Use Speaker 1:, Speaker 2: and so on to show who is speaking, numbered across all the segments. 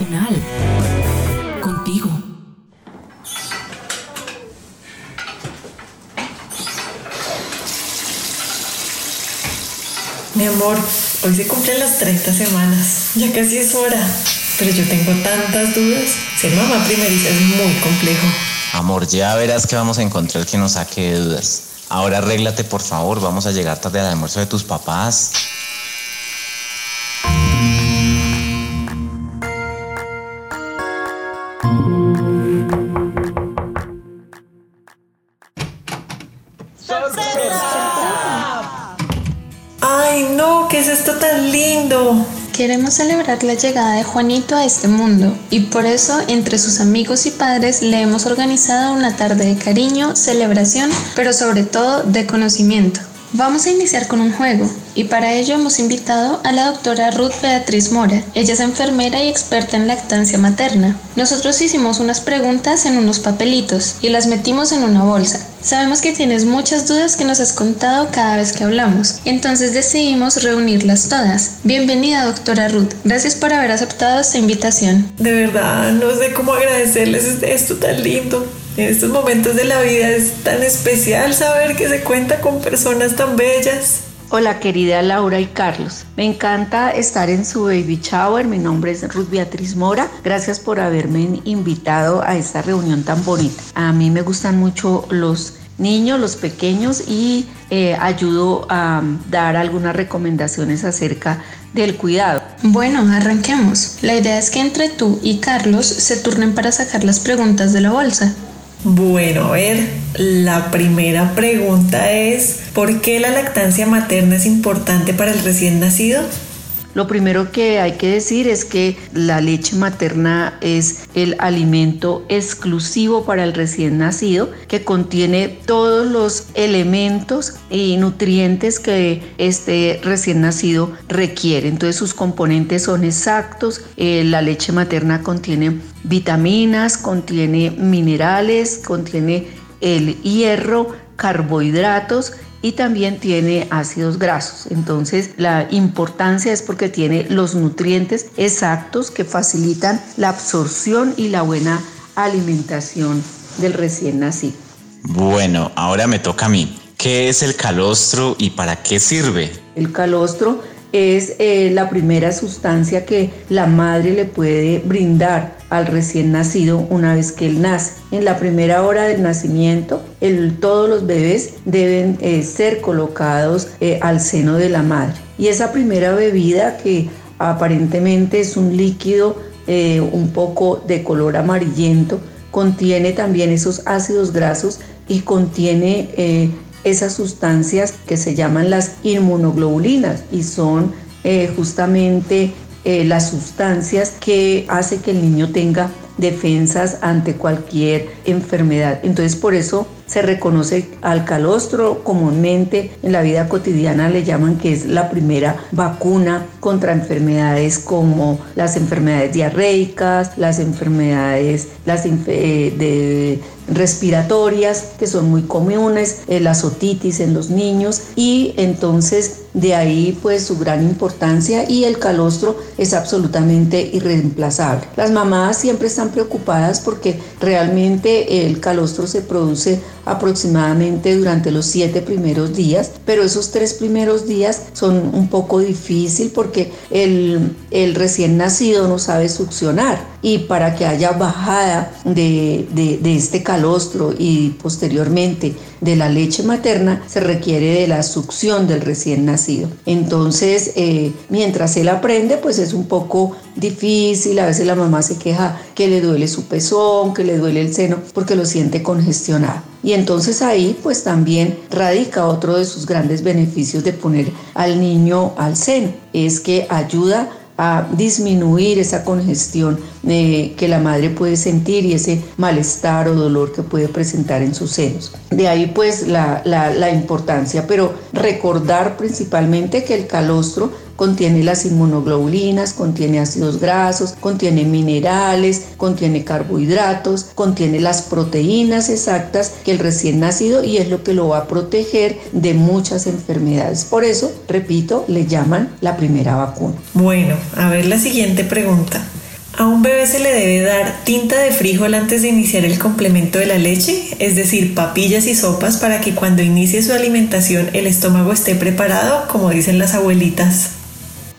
Speaker 1: Unal, contigo.
Speaker 2: Mi amor, hoy se cumplen las 30 semanas. Ya casi es hora. Pero yo tengo tantas dudas. Ser mamá primeriza es muy complejo.
Speaker 3: Amor, ya verás que vamos a encontrar que nos saque de dudas. Ahora arréglate, por favor. Vamos a llegar tarde al almuerzo de tus papás.
Speaker 2: Es esto tan lindo?
Speaker 4: Queremos celebrar la llegada de Juanito a este mundo y por eso entre sus amigos y padres le hemos organizado una tarde de cariño, celebración, pero sobre todo de conocimiento. Vamos a iniciar con un juego y para ello hemos invitado a la doctora Ruth Beatriz Mora. Ella es enfermera y experta en lactancia materna. Nosotros hicimos unas preguntas en unos papelitos y las metimos en una bolsa. Sabemos que tienes muchas dudas que nos has contado cada vez que hablamos, entonces decidimos reunirlas todas. Bienvenida doctora Ruth, gracias por haber aceptado esta invitación.
Speaker 2: De verdad, no sé cómo agradecerles esto tan lindo. En estos momentos de la vida es tan especial saber que se cuenta con personas tan bellas.
Speaker 5: Hola querida Laura y Carlos, me encanta estar en su baby shower, mi nombre es Ruth Beatriz Mora, gracias por haberme invitado a esta reunión tan bonita. A mí me gustan mucho los niños, los pequeños y eh, ayudo a dar algunas recomendaciones acerca del cuidado.
Speaker 4: Bueno, arranquemos. La idea es que entre tú y Carlos se turnen para sacar las preguntas de la bolsa.
Speaker 2: Bueno, a ver, la primera pregunta es, ¿por qué la lactancia materna es importante para el recién nacido?
Speaker 5: Lo primero que hay que decir es que la leche materna es el alimento exclusivo para el recién nacido que contiene todos los elementos y nutrientes que este recién nacido requiere. Entonces sus componentes son exactos. Eh, la leche materna contiene vitaminas, contiene minerales, contiene el hierro, carbohidratos y también tiene ácidos grasos. Entonces la importancia es porque tiene los nutrientes exactos que facilitan la absorción y la buena alimentación del recién nacido.
Speaker 3: Bueno, ahora me toca a mí. ¿Qué es el calostro y para qué sirve?
Speaker 5: El calostro es eh, la primera sustancia que la madre le puede brindar al recién nacido una vez que él nace. En la primera hora del nacimiento, todos los bebés deben eh, ser colocados eh, al seno de la madre. Y esa primera bebida que aparentemente es un líquido un poco de color amarillento, contiene también esos ácidos grasos y contiene esas sustancias que se llaman las inmunoglobulinas y son eh, justamente eh, las sustancias que hace que el niño tenga defensas ante cualquier enfermedad. Entonces por eso se reconoce al calostro comúnmente en la vida cotidiana le llaman que es la primera vacuna contra enfermedades como las enfermedades diarreicas, las enfermedades las eh, de respiratorias que son muy comunes, la otitis en los niños y entonces de ahí pues su gran importancia y el calostro es absolutamente irreemplazable. Las mamás siempre están preocupadas porque realmente el calostro se produce aproximadamente durante los siete primeros días, pero esos tres primeros días son un poco difícil porque el, el recién nacido no sabe succionar. Y para que haya bajada de, este calostro y posteriormente de la leche materna se requiere de la succión del recién nacido. Entonces, eh, mientras él aprende, pues es un poco difícil, a veces la mamá se queja que le duele su pezón, que le duele el seno, porque lo siente congestionado. Y entonces ahí pues también radica otro de sus grandes beneficios de poner al niño al seno, es que ayuda a disminuir esa congestión eh, que la madre puede sentir y ese malestar o dolor que puede presentar en sus senos. De ahí pues la, la importancia, pero recordar principalmente que el calostro contiene las inmunoglobulinas, contiene ácidos grasos, contiene minerales, contiene carbohidratos, contiene las proteínas exactas que el recién nacido y es lo que lo va a proteger de muchas enfermedades. Por eso, repito, le llaman la primera vacuna.
Speaker 2: Bueno, a ver la siguiente pregunta. ¿A un bebé se le debe dar tinta de frijol antes de iniciar el complemento de la leche? Es decir, papillas y sopas para que cuando inicie su alimentación el estómago esté preparado, como dicen las abuelitas.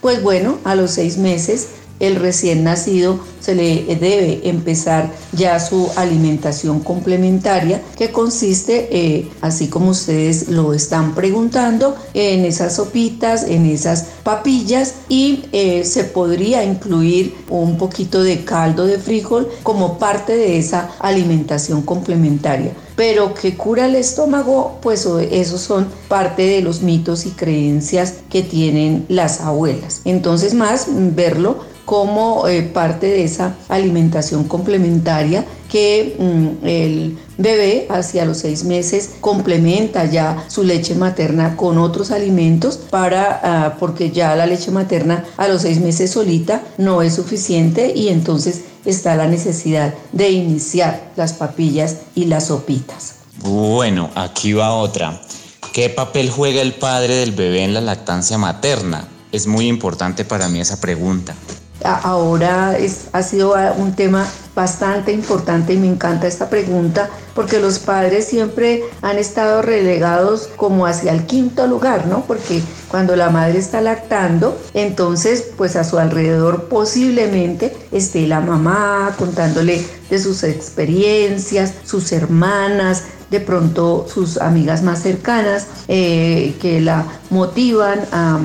Speaker 5: Pues bueno, a los seis meses el recién nacido se le debe empezar ya su alimentación complementaria que consiste, eh, así como ustedes lo están preguntando, en esas sopitas, en esas papillas y eh, se podría incluir un poquito de caldo de frijol como parte de esa alimentación complementaria pero que cura el estómago, pues esos son parte de los mitos y creencias que tienen las abuelas. Entonces más verlo como eh, parte de esa alimentación complementaria que mm, el bebé hacia los seis meses complementa ya su leche materna con otros alimentos para ah, porque ya la leche materna a los seis meses solita no es suficiente y entonces está la necesidad de iniciar las papillas y las sopitas.
Speaker 3: Bueno, aquí va otra. ¿Qué papel juega el padre del bebé en la lactancia materna? Es muy importante para mí esa pregunta
Speaker 5: ahora es, ha sido un tema bastante importante y me encanta esta pregunta porque los padres siempre han estado relegados como hacia el quinto lugar, ¿no? Porque cuando la madre está lactando, entonces pues a su alrededor posiblemente esté la mamá contándole de sus experiencias, sus hermanas, de pronto sus amigas más cercanas eh, que la motivan a,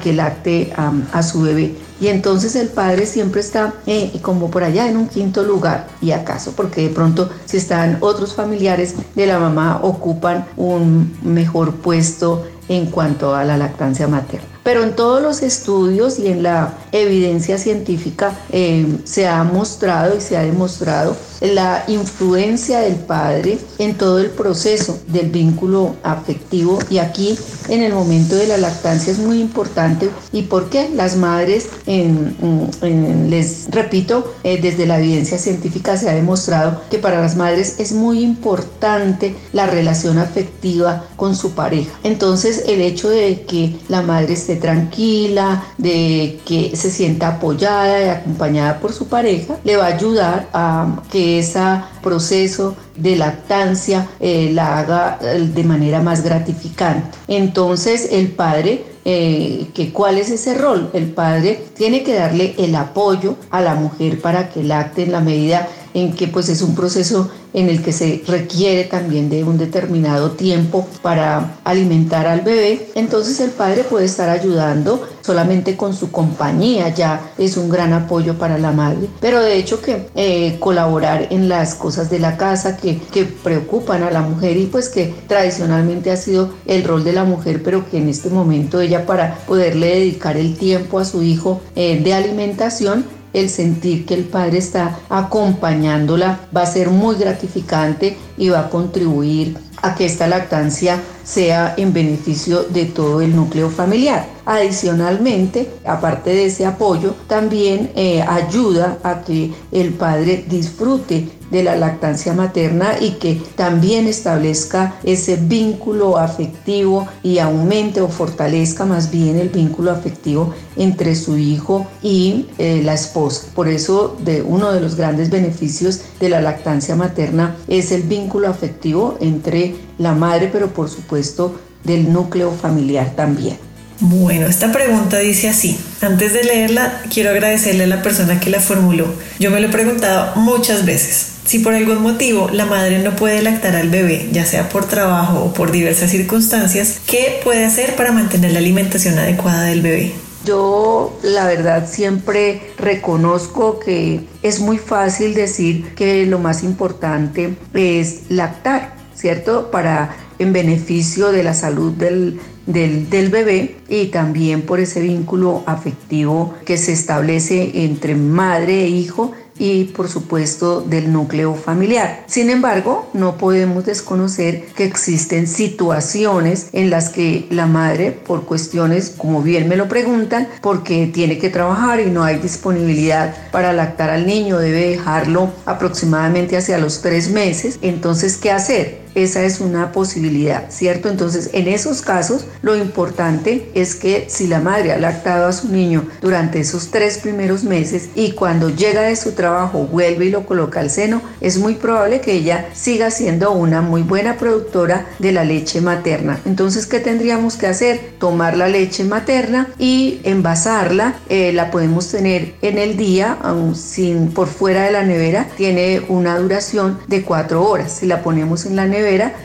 Speaker 5: que lacte a su bebé y entonces el padre siempre está eh, como por allá en un quinto lugar. ¿Y acaso? Porque de pronto si están otros familiares de la mamá ocupan un mejor puesto en cuanto a la lactancia materna. Pero en todos los estudios y en la evidencia científica eh, se ha mostrado y se ha demostrado la influencia del padre en todo el proceso del vínculo afectivo. Y aquí en el momento de la lactancia es muy importante. Y porque las madres les repito eh, desde la evidencia científica se ha demostrado que para las madres es muy importante la relación afectiva con su pareja. Entonces el hecho de que la madre esté tranquila de que se sienta apoyada y acompañada por su pareja le va a ayudar a que ese proceso de lactancia eh, la haga eh, de manera más gratificante. Entonces el padre eh, que cuál es ese rol. El padre tiene que darle el apoyo a la mujer para que lacte en la medida en que pues es un proceso en el que se requiere también de un determinado tiempo para alimentar al bebé, entonces el padre puede estar ayudando solamente con su compañía, ya es un gran apoyo para la madre, pero de hecho que eh, colaborar en las cosas de la casa que, que preocupan a la mujer y pues que tradicionalmente ha sido el rol de la mujer, pero que en este momento ella para poderle dedicar el tiempo a su hijo eh, de alimentación, el sentir que el padre está acompañándola va a ser muy gratificante y va a contribuir a que esta lactancia sea en beneficio de todo el núcleo familiar. Adicionalmente, aparte de ese apoyo, también eh, ayuda a que el padre disfrute de la lactancia materna y que también establezca ese vínculo afectivo y aumente o fortalezca más bien el vínculo afectivo entre su hijo y eh, la esposa. Por eso de uno de los grandes beneficios de la lactancia materna es el vínculo afectivo entre la madre, pero por supuesto del núcleo familiar también.
Speaker 2: Bueno, esta pregunta dice así. Antes de leerla, quiero agradecerle a la persona que la formuló. Yo me lo he preguntado muchas veces. Si por algún motivo la madre no puede lactar al bebé, ya sea por trabajo o por diversas circunstancias, ¿qué puede hacer para mantener la alimentación adecuada del bebé?
Speaker 5: Yo la verdad siempre reconozco que es muy fácil decir que lo más importante es lactar, ¿cierto? Para en beneficio de la salud del, del, bebé y también por ese vínculo afectivo que se establece entre madre e hijo y por supuesto del núcleo familiar. Sin embargo, no podemos desconocer que existen situaciones en las que la madre, por cuestiones, como bien me lo preguntan, porque tiene que trabajar y no hay disponibilidad para lactar al niño, debe dejarlo aproximadamente hacia los tres meses. Entonces, ¿qué hacer? Esa es una posibilidad, ¿cierto? Entonces, en esos casos, lo importante es que si la madre ha lactado a su niño durante esos tres primeros meses y cuando llega de su trabajo vuelve y lo coloca al seno, es muy probable que ella siga siendo una muy buena productora de la leche materna. Entonces, ¿qué tendríamos que hacer? Tomar la leche materna y envasarla. Eh, la podemos tener en el día, aún sin por fuera de la nevera, tiene una duración de cuatro horas. Si la ponemos en la nevera,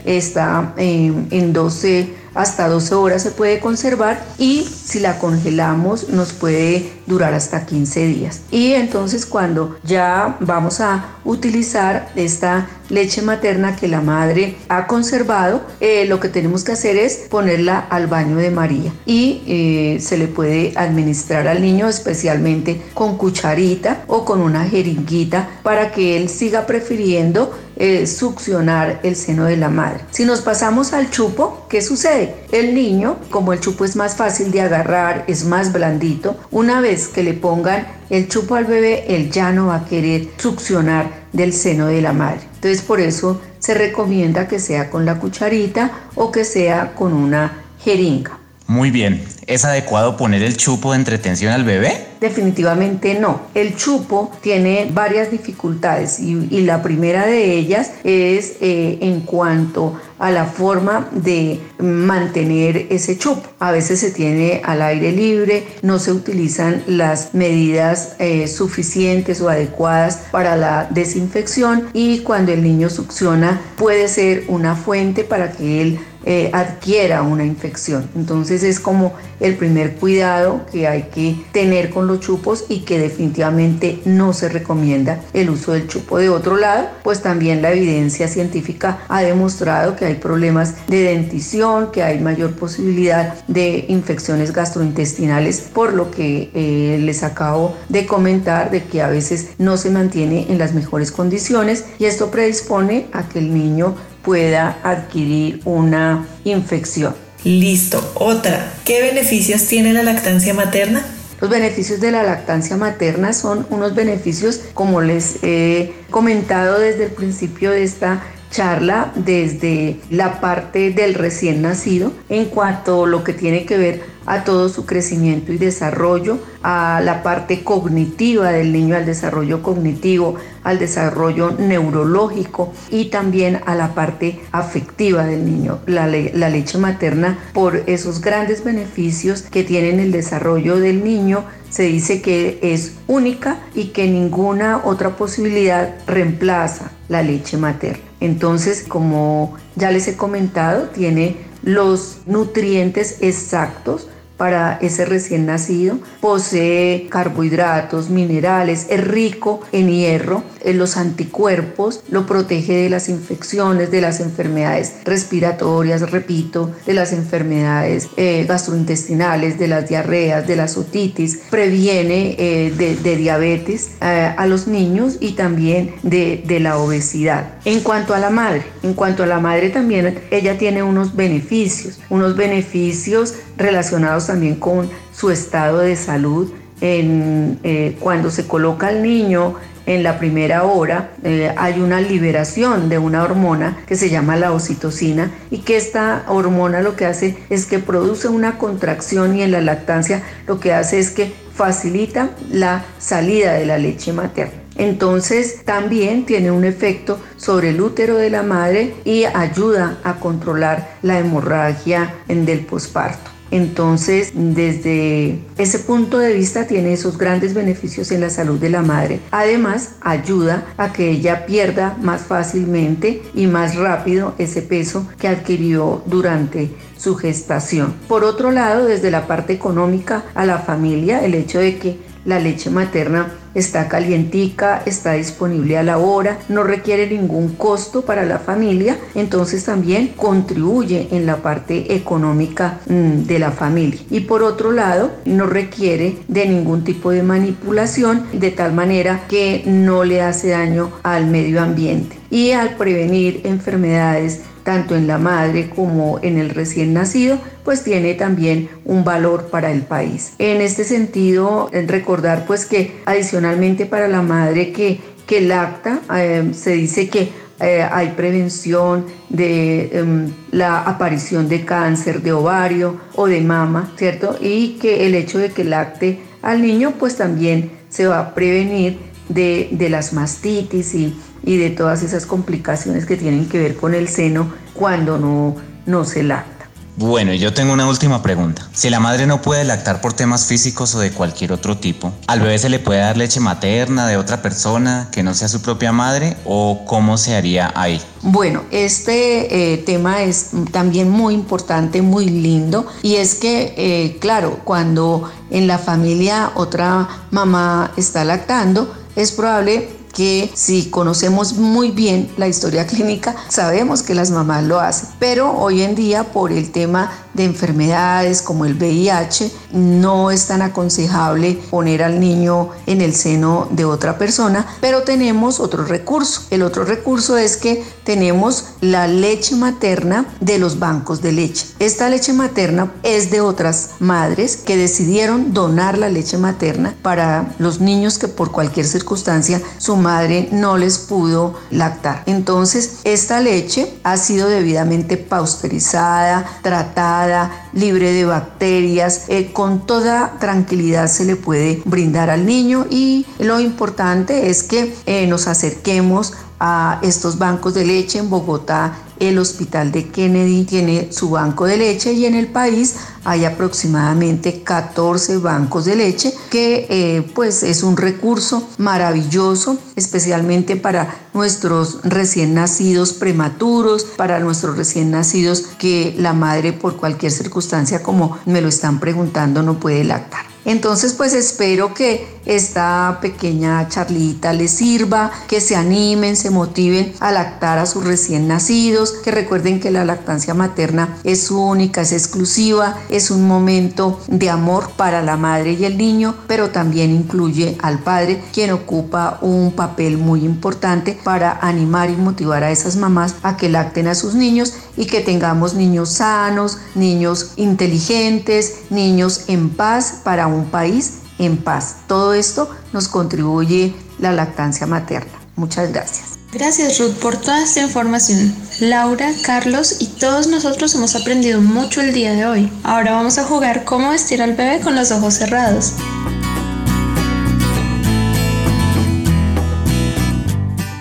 Speaker 5: está en 12 hasta 12 horas se puede conservar y si la congelamos nos puede durar hasta 15 días. Y entonces cuando ya vamos a utilizar esta leche materna que la madre ha conservado, eh, lo que tenemos que hacer es ponerla al baño de María y eh, se le puede administrar al niño especialmente con cucharita o con una jeringuita para que él siga prefiriendo eh, succionar el seno de la madre. Si nos pasamos al chupo, ¿qué sucede? El niño, como el chupo es más fácil de agarrar, es más blandito, una vez que le pongan el chupo al bebé, él ya no va a querer succionar del seno de la madre. Entonces por eso se recomienda que sea con la cucharita o que sea con una jeringa.
Speaker 3: Muy bien, ¿es adecuado poner el chupo de entretención al bebé?
Speaker 5: Definitivamente no. El chupo tiene varias dificultades y, la primera de ellas es eh, en cuanto a la forma de mantener ese chupo. A veces se tiene al aire libre, no se utilizan las medidas eh, suficientes o adecuadas para la desinfección y cuando el niño succiona puede ser una fuente para que él eh, adquiera una infección. Entonces es como el primer cuidado que hay que tener con los chupos y que definitivamente no se recomienda el uso del chupo. De otro lado, pues también la evidencia científica ha demostrado que hay problemas de dentición, que hay mayor posibilidad de infecciones gastrointestinales, por lo que eh, les acabo de comentar de que a veces no se mantiene en las mejores condiciones y esto predispone a que el niño pueda adquirir una infección.
Speaker 2: Listo, otra. ¿Qué beneficios tiene la lactancia materna?
Speaker 5: Los beneficios de la lactancia materna son unos beneficios, como les he comentado desde el principio de esta charla, desde la parte del recién nacido, en cuanto a lo que tiene que ver a todo su crecimiento y desarrollo, a la parte cognitiva del niño, al desarrollo cognitivo, al desarrollo neurológico y también a la parte afectiva del niño. La, leche materna, por esos grandes beneficios que tiene en el desarrollo del niño, se dice que es única y que ninguna otra posibilidad reemplaza la leche materna. Entonces, como ya les he comentado, tiene los nutrientes exactos para ese recién nacido. Posee carbohidratos, minerales, es rico en hierro, los anticuerpos, lo protege de las infecciones, de las enfermedades respiratorias, repito, de las enfermedades eh, gastrointestinales, de las diarreas, de las otitis, previene eh, de, diabetes eh, a los niños y también de, la obesidad. En cuanto a la madre, en cuanto a la madre también ella tiene unos beneficios, unos beneficios relacionados también con su estado de salud. En, eh, cuando se coloca al niño en la primera hora eh, hay una liberación de una hormona que se llama la oxitocina y que esta hormona lo que hace es que produce una contracción y en la lactancia lo que hace es que facilita la salida de la leche materna. Entonces también tiene un efecto sobre el útero de la madre y ayuda a controlar la hemorragia del posparto. Entonces, desde ese punto de vista tiene esos grandes beneficios en la salud de la madre. Además, ayuda a que ella pierda más fácilmente y más rápido ese peso que adquirió durante su gestación. Por otro lado, desde la parte económica a la familia, el hecho de que la leche materna está calientica, está disponible a la hora, no requiere ningún costo para la familia, entonces también contribuye en la parte económica mm, de la familia. Y por otro lado, no requiere de ningún tipo de manipulación, de tal manera que no le hace daño al medio ambiente. Y al prevenir enfermedades tanto en la madre como en el recién nacido, pues tiene también un valor para el país. En este sentido, recordar pues que adicionalmente para la madre que, que lacta, eh, se dice que eh, hay prevención de em, la aparición de cáncer de ovario o de mama, ¿cierto? Y que el hecho de que lacte al niño, pues también se va a prevenir de, de las mastitis y y de todas esas complicaciones que tienen que ver con el seno cuando no, no se lacta.
Speaker 3: Bueno, yo tengo una última pregunta. Si la madre no puede lactar por temas físicos o de cualquier otro tipo, ¿al bebé se le puede dar leche materna de otra persona que no sea su propia madre o cómo se haría ahí?
Speaker 5: Bueno, este eh, tema es también muy importante, muy lindo y es que, eh, claro, cuando en la familia otra mamá está lactando, es probable que si conocemos muy bien la historia clínica, sabemos que las mamás lo hacen. Pero hoy en día, por el tema de enfermedades como el VIH, no es tan aconsejable poner al niño en el seno de otra persona, pero tenemos otro recurso. El otro recurso es que tenemos la leche materna de los bancos de leche. Esta leche materna es de otras madres que decidieron donar la leche materna para los niños que por cualquier circunstancia su madre no les pudo lactar. Entonces, esta leche ha sido debidamente pausterizada, tratada, libre de bacterias, eh, con toda tranquilidad se le puede brindar al niño y lo importante es que eh, nos acerquemos a estos bancos de leche en Bogotá el hospital de Kennedy tiene su banco de leche y en el país hay aproximadamente 14 bancos de leche que eh, pues es un recurso maravilloso especialmente para nuestros recién nacidos prematuros para nuestros recién nacidos que la madre por cualquier circunstancia como me lo están preguntando no puede lactar entonces pues espero que esta pequeña charlita les sirva, que se animen, se motiven a lactar a sus recién nacidos, que recuerden que la lactancia materna es única, es exclusiva, es un momento de amor para la madre y el niño, pero también incluye al padre, quien ocupa un papel muy importante para animar y motivar a esas mamás a que lacten a sus niños y que tengamos niños sanos, niños inteligentes, niños en paz para un país en paz. Todo esto nos contribuye la lactancia materna. Muchas gracias.
Speaker 4: Gracias Ruth por toda esta información. Laura, Carlos y todos nosotros hemos aprendido mucho el día de hoy. Ahora vamos a jugar cómo vestir al bebé con los ojos cerrados.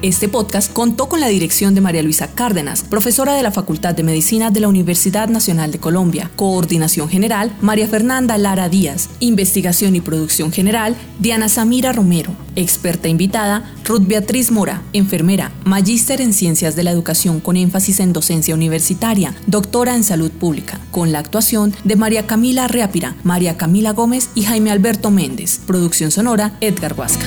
Speaker 1: Este podcast contó con la dirección de María Luisa Cárdenas, profesora de la Facultad de Medicina de la Universidad Nacional de Colombia. Coordinación General, María Fernanda Lara Díaz. Investigación y Producción General, Diana Samira Romero. Experta invitada, Ruth Beatriz Mora, enfermera, magíster en Ciencias de la Educación con énfasis en docencia universitaria, doctora en Salud Pública, con la actuación de María Camila Reapira, María Camila Gómez y Jaime Alberto Méndez. Producción sonora, Edgar Huasca.